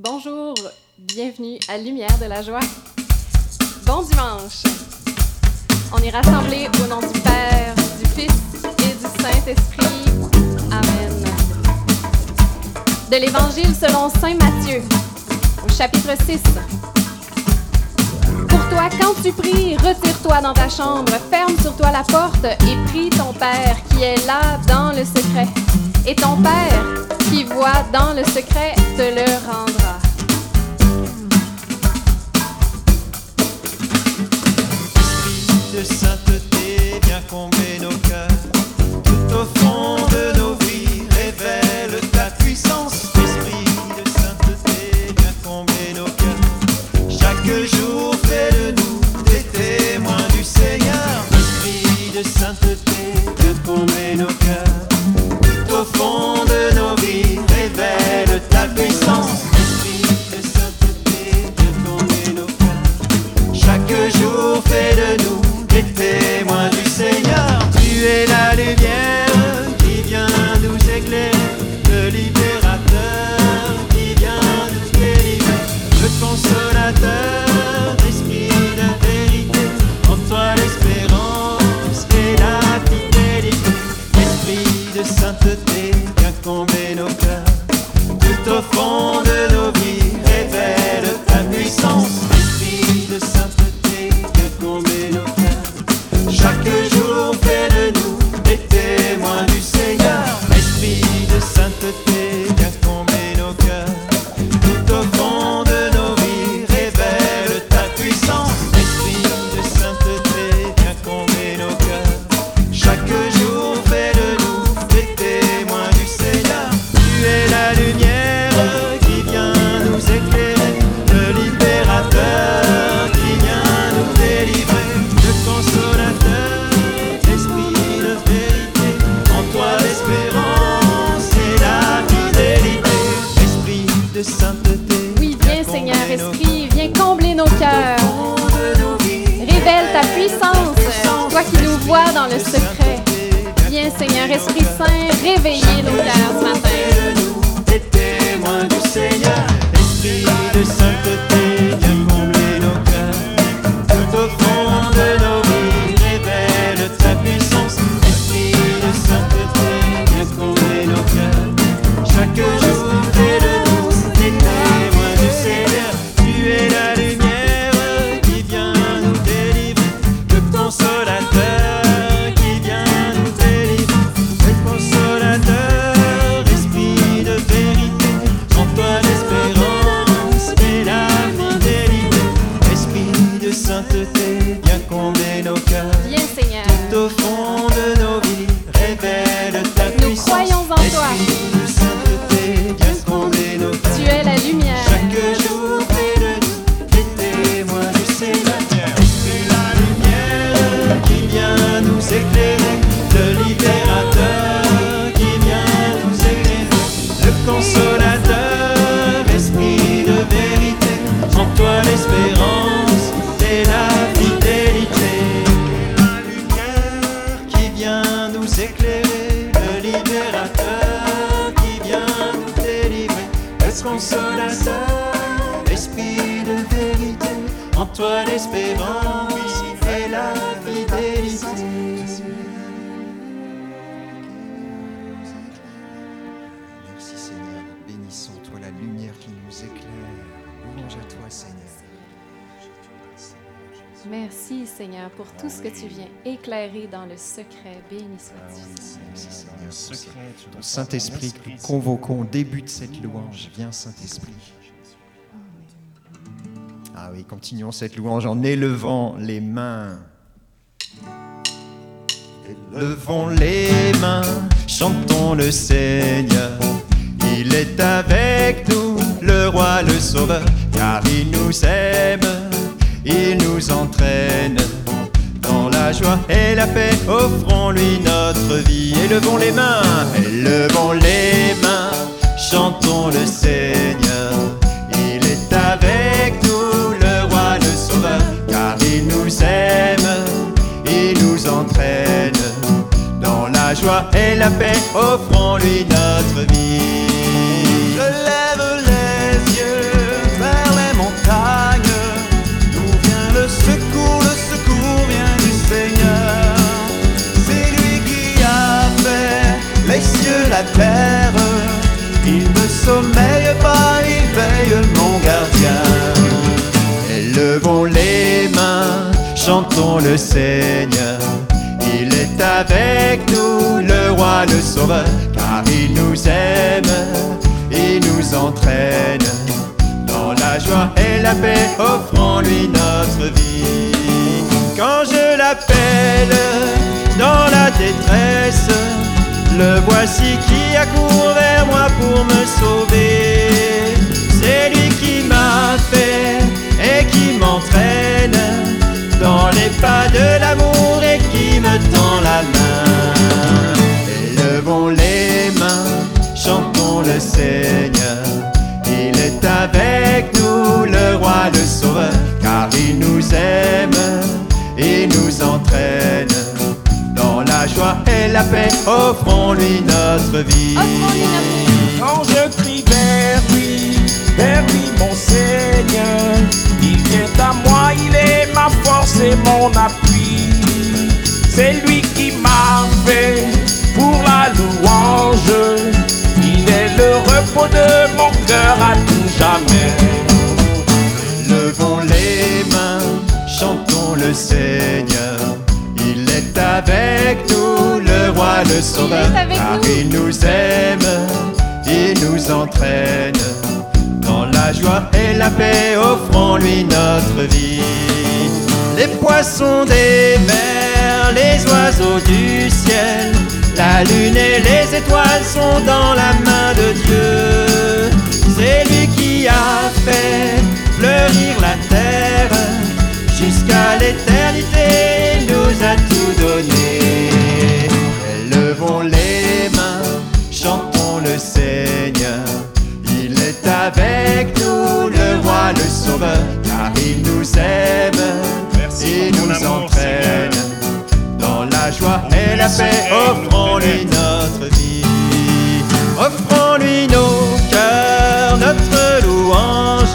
Bonjour, bienvenue à Lumière de la joie. Bon dimanche. On est rassemblés au nom du Père, du Fils et du Saint-Esprit. Amen. De l'Évangile selon Saint Matthieu, au chapitre 6. Pour toi, quand tu pries, retire-toi dans ta chambre, ferme sur toi la porte et prie ton Père qui est là dans le secret. Et ton Père qui voit dans le secret te le rendra. de sainteté, viens combler nos cœurs. Tout au fond de de sainteté, viens combler nos cœurs, tout au fond de nos Esprit Saint, réveiller nos Merci Seigneur pour tout ce que tu viens éclairer dans le secret. Béni sois-tu. Merci Seigneur. pour Ton Saint-Esprit que nous convoquons au début de cette louange. Viens Saint-Esprit. Ah oui, continuons cette louange en élevant les mains. Levons les mains, chantons le Seigneur. Il est avec nous, le roi, le sauveur, car il nous aime, il nous entraîne. Dans la joie et la paix, offrons-lui notre vie. Élevons les mains, élevons les mains, chantons le Seigneur. Il est avec nous, le roi, le sauveur, car il nous aime, il nous entraîne. Dans la joie et la paix, offrons-lui notre vie. Le Seigneur. Il est avec nous, le roi, le sauveur, car il nous aime, il nous entraîne. Dans la joie et la paix, offrons-lui notre vie. Quand je l'appelle dans la détresse, le voici qui accourt vers moi pour me sauver. Et la paix, offrons-lui notre vie. Offrons-lui notre vie. Quand je crie vers lui, vers lui mon Seigneur, il vient à moi, il est ma force et mon appui. C'est lui qui m'a fait pour la louange. Il est le repos de mon cœur à tout jamais. Levons les mains, chantons le Seigneur. Le sauveur, car il nous aime, il nous entraîne. Dans la joie et la paix, offrons-lui notre vie. Les poissons des mers, les oiseaux du ciel, la lune et les étoiles sont dans la main de Dieu. C'est lui qui a fait fleurir la terre jusqu'à l'éternité, il nous a tout donné. Offrons-lui notre vie. Offrons-lui nos cœurs, notre louange,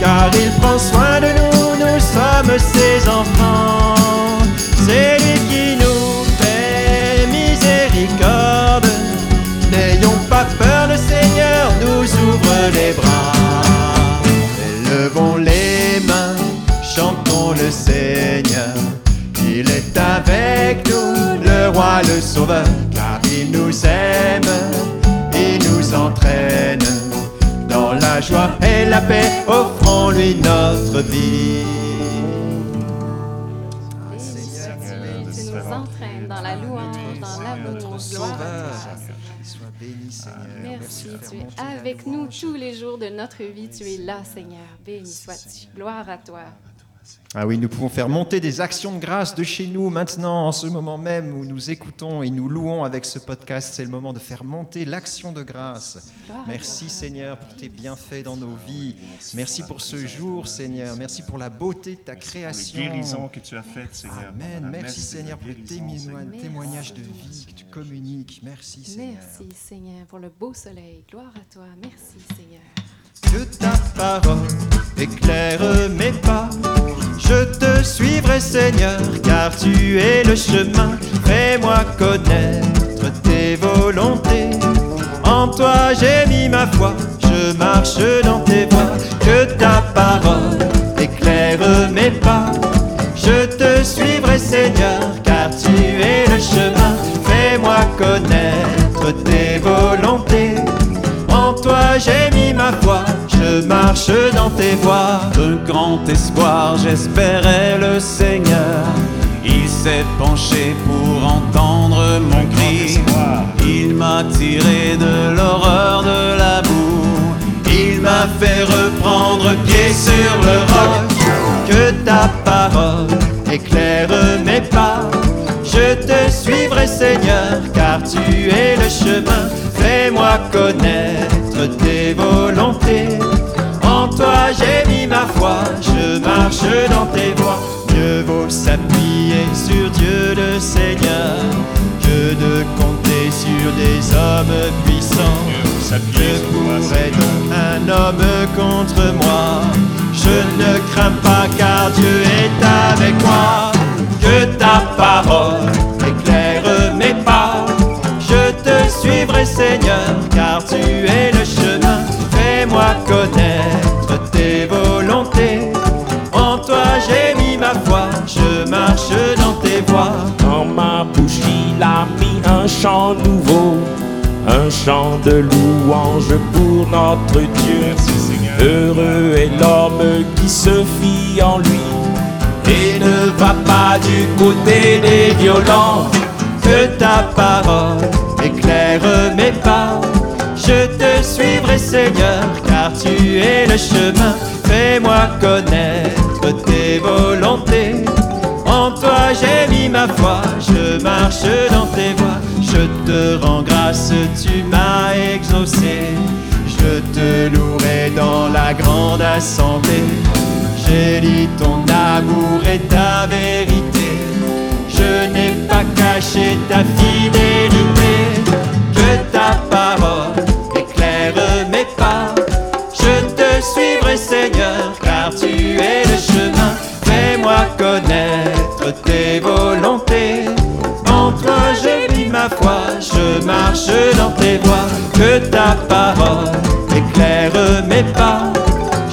car il prend soin de nous, nous sommes ses enfants. Le sauveur, car il nous aime, il nous entraîne. Dans la joie et la paix, offrons-lui notre vie. Béni sois-tu, tu nous entraînes dans la louange, dans l'amour, gloire. Sois béni, Seigneur. Merci, de faire tu es avec nous tous les jours de notre vie. Tu es là, Seigneur. Béni sois-tu. Gloire à toi. Ah oui, nous pouvons faire monter des actions de grâce de chez nous maintenant, en ce moment même où nous écoutons et nous louons avec ce podcast. C'est le moment de faire monter l'action de grâce. Merci. Seigneur pour tes bienfaits dans nos vies. Merci pour ce jour Seigneur. Merci pour la beauté de ta les création. guérisons que tu as faites, Seigneur. Amen. Merci Seigneur pour le témoignage de vie que tu communiques. Merci Seigneur. Merci, Seigneur, pour le beau soleil. Gloire à toi. Merci, Seigneur. Que ta parole éclaire mes pas. Je te suivrai, Seigneur, car tu es le chemin. Fais-moi connaître tes volontés. En toi j'ai mis ma foi, je marche dans tes voies. Que ta parole éclaire mes pas. Je te suivrai, Seigneur, car tu es le chemin. Fais-moi connaître tes volontés. En toi j'ai mis ma foi, je marche dans tes voies. De grand espoir, j'espérais le Seigneur. Il s'est penché pour entendre mon cri. Il m'a tiré de l'horreur de la boue. Il m'a fait reprendre pied sur le roc. Que ta parole éclaire mes pas. Je te suivrai, Seigneur, car tu es le chemin. Fais-moi connaître tes volontés. Toi j'ai mis ma foi, je marche dans tes voies. Mieux vaut s'appuyer sur Dieu le Seigneur que de compter sur des hommes puissants. Que pourrait donc un homme contre moi chant de louange pour notre Dieu. Heureux est l'homme qui se fie en lui et ne va pas du côté des violents. Que ta parole éclaire mes pas. Je te suivrai, Seigneur, car tu es le chemin. Fais-moi connaître tes volontés. En toi j'ai mis ma foi, je marche dans te rends grâce, tu m'as exaucé. Je te louerai dans la grande assemblée. J'ai dit ton amour et ta vérité. Je n'ai pas caché ta fidélité. Que ta parole éclaire mes pas. Je te suivrai, Seigneur, car tu es le chemin. Fais-moi connaître tes volontés. Marche dans tes voies. Que ta parole éclaire mes pas.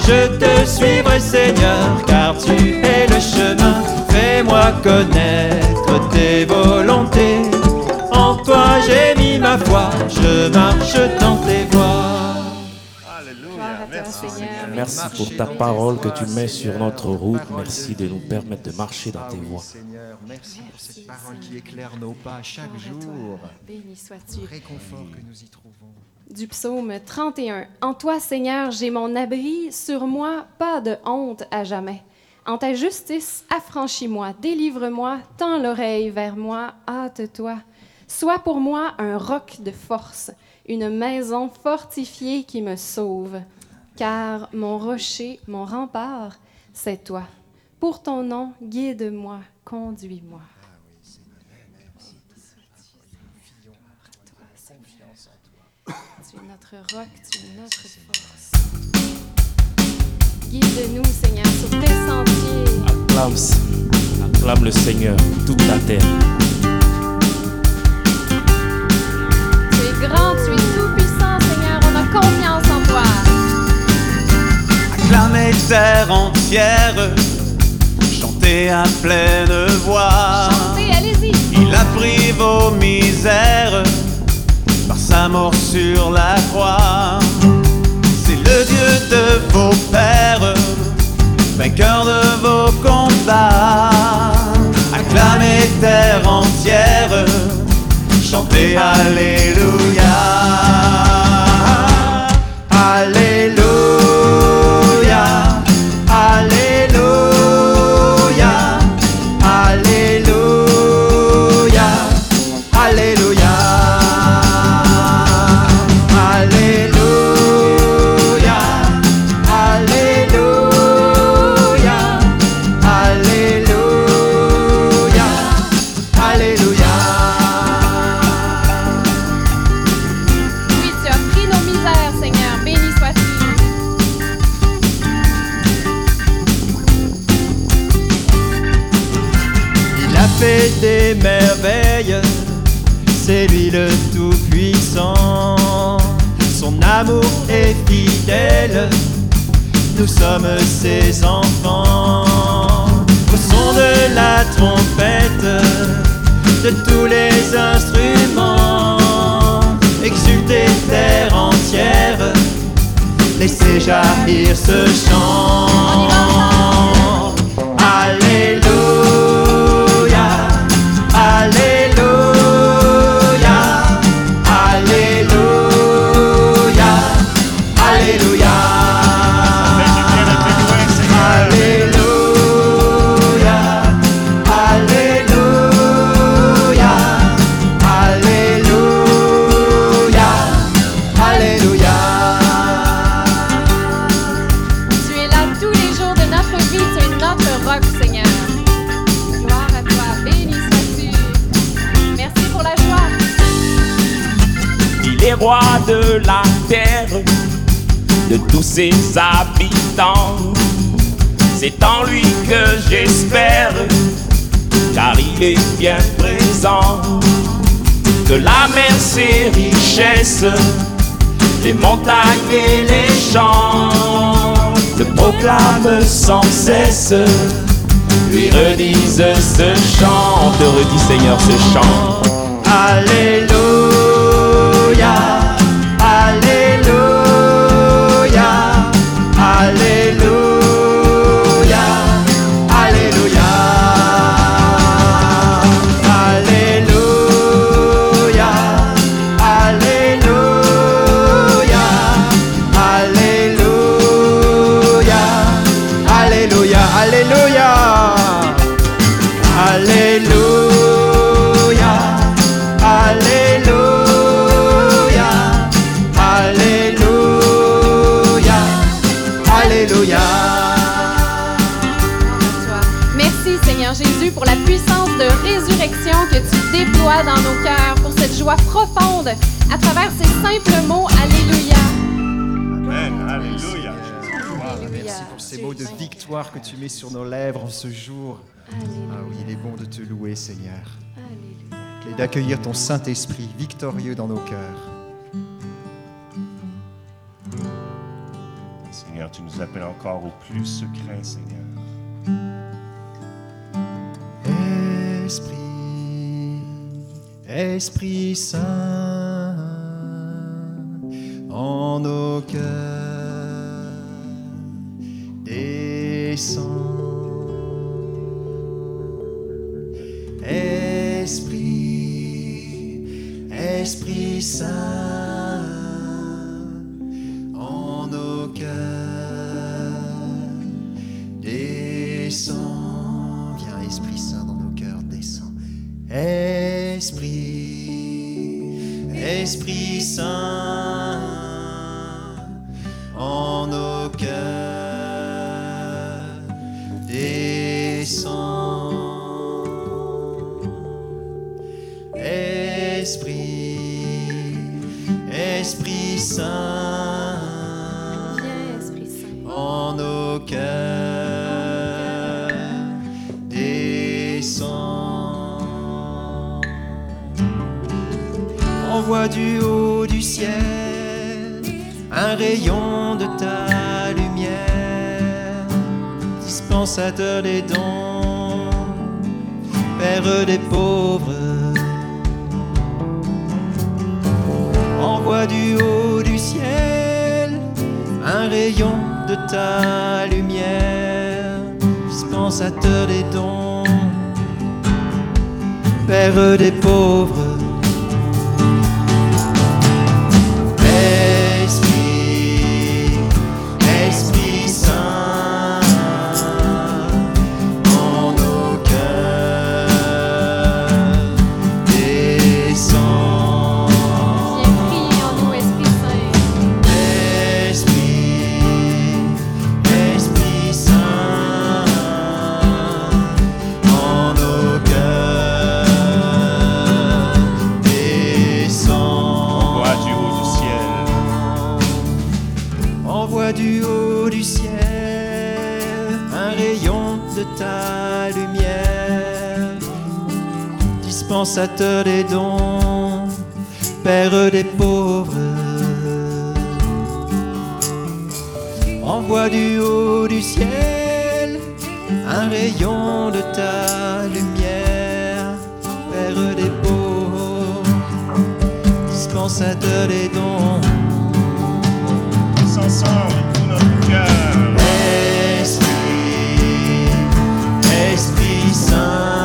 Je te suivrai, Seigneur, car tu es le chemin. Fais-moi connaître tes volontés. En toi j'ai mis ma foi, je marche dans tes voies. Seigneur. Merci pour ta parole que tu mets sur notre route. Merci de nous permettre de marcher dans tes voies. Merci pour cette parole qui éclaire nos pas chaque jour. Béni sois-tu. Réconfort que nous y trouvons. Du psaume 31. En toi, Seigneur, j'ai mon abri, sur moi, pas de honte à jamais. En ta justice, affranchis-moi, délivre-moi, tends l'oreille vers moi, hâte-toi. Sois pour moi un roc de force, une maison fortifiée qui me sauve. Car mon rocher, mon rempart, c'est toi. Pour ton nom, guide-moi, conduis-moi. Tu es notre roc, tu es notre force. Guide-nous, Seigneur, sur tes sentiers. Acclame, acclame le Seigneur, toute ta terre. Tu es grand, tu es tout-puissant, Seigneur. On a confiance en toi. Acclamez terre entière, à pleine voix. Chantez, allez-y. Il a pris vos misères par sa mort sur la croix. C'est le Dieu de vos pères, vainqueur de vos combats. Acclamez terre entière, chantez. Alléluia. Le Tout-Puissant. Son amour est fidèle, nous sommes ses enfants. Au son de la trompette, de tous les instruments, exultez terre entière, laissez jaillir ce chant. Alléluia, Que j'espère, car il est bien présent. Que la mer, ses richesses, les montagnes et les champs, le proclament sans cesse, lui redisent ce chant. Te redis Seigneur ce chant. Alléluia. Victoire que tu mets sur nos lèvres en ce jour. Ah oui, il est bon de te louer, Seigneur. Alléluia. Et d'accueillir ton Saint-Esprit victorieux dans nos cœurs. Seigneur, tu nous appelles encore au plus secret, Seigneur. Esprit, Esprit Saint, en nos cœurs, Esprit, Esprit Saint, Du haut du ciel un rayon de ta lumière, dispensateur des dons, Père des pauvres. Dispensateur des dons, Père des pauvres? Envoie du haut du ciel un rayon de ta lumière, Père des pauvres, dispensateur des dons? Tous ensemble, tout notre cœur. Esprit, Esprit Saint,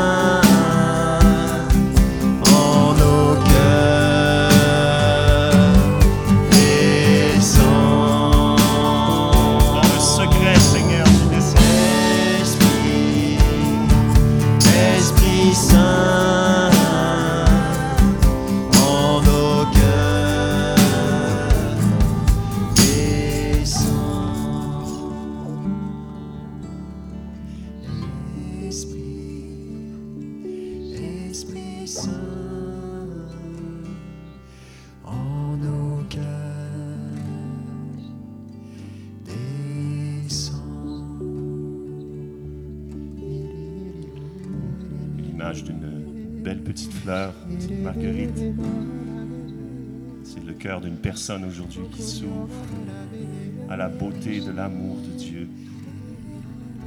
L'image d'une belle petite fleur, petite marguerite. C'est le cœur d'une personne aujourd'hui qui s'ouvre à la beauté de l'amour de Dieu,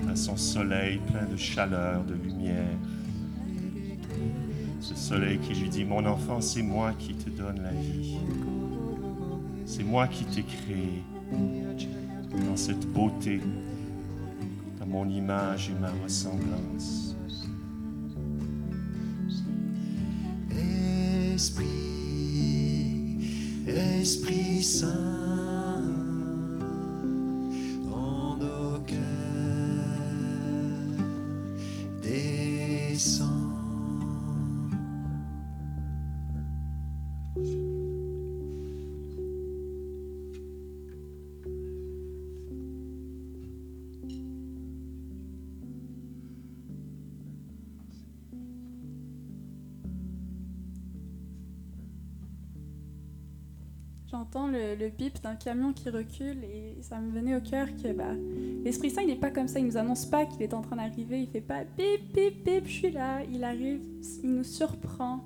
à son soleil plein de chaleur, de lumière. Ce soleil qui lui dit, mon enfant, c'est moi qui te donne la vie. C'est moi qui t'ai créé dans cette beauté, dans mon image et ma ressemblance. Esprit, Esprit Saint, j'entends le, le bip d'un camion qui recule et ça me venait au cœur que bah, l'Esprit Saint, il n'est pas comme ça. Il nous annonce pas qu'il est en train d'arriver. Il fait pas bip, bip, bip, je suis là. Il arrive, il nous surprend.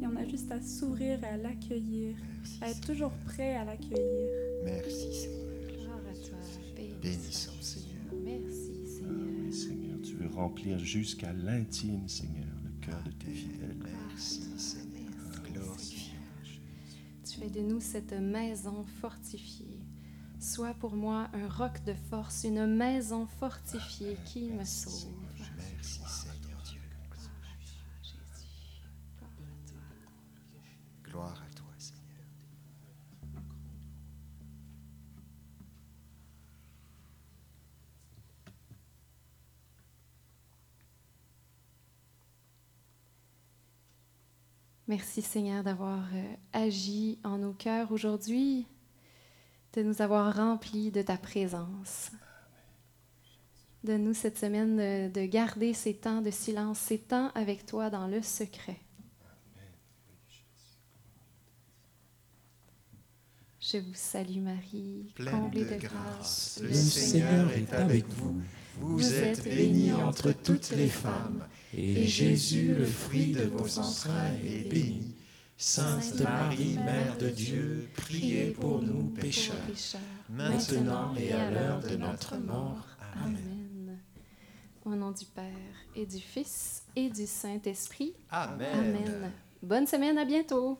Et on a juste à s'ouvrir et à l'accueillir, à être toujours prêt à l'accueillir. Merci Seigneur. Gloire à toi. Béni Bénissons Seigneur. Merci, Seigneur. Oui, Seigneur, tu veux remplir jusqu'à l'intime, Seigneur, le cœur de tes fidèles. Merci Seigneur. Fais de nous cette maison fortifiée. Sois pour moi un roc de force, une maison fortifiée qui me sauve. Merci Seigneur Dieu. Jésus. Gloire à toi. Gloire à toi Seigneur. Merci Seigneur d'avoir euh, agi en nos cœurs aujourd'hui, de nous avoir remplis de ta présence. Donne-nous cette semaine de, de garder ces temps de silence, ces temps avec toi dans le secret. Je vous salue Marie, Pleine comblée de de grâce, grâce. le Seigneur est avec vous. Vous Vous êtes bénie entre toutes les femmes, et Jésus, le fruit de vos entrailles, est béni. Sainte Marie, Mère de Dieu, priez pour nous pécheurs, maintenant et à l'heure de notre mort. Amen. Amen. Au nom du Père et du Fils et du Saint-Esprit. Amen. Amen. Bonne semaine, à bientôt.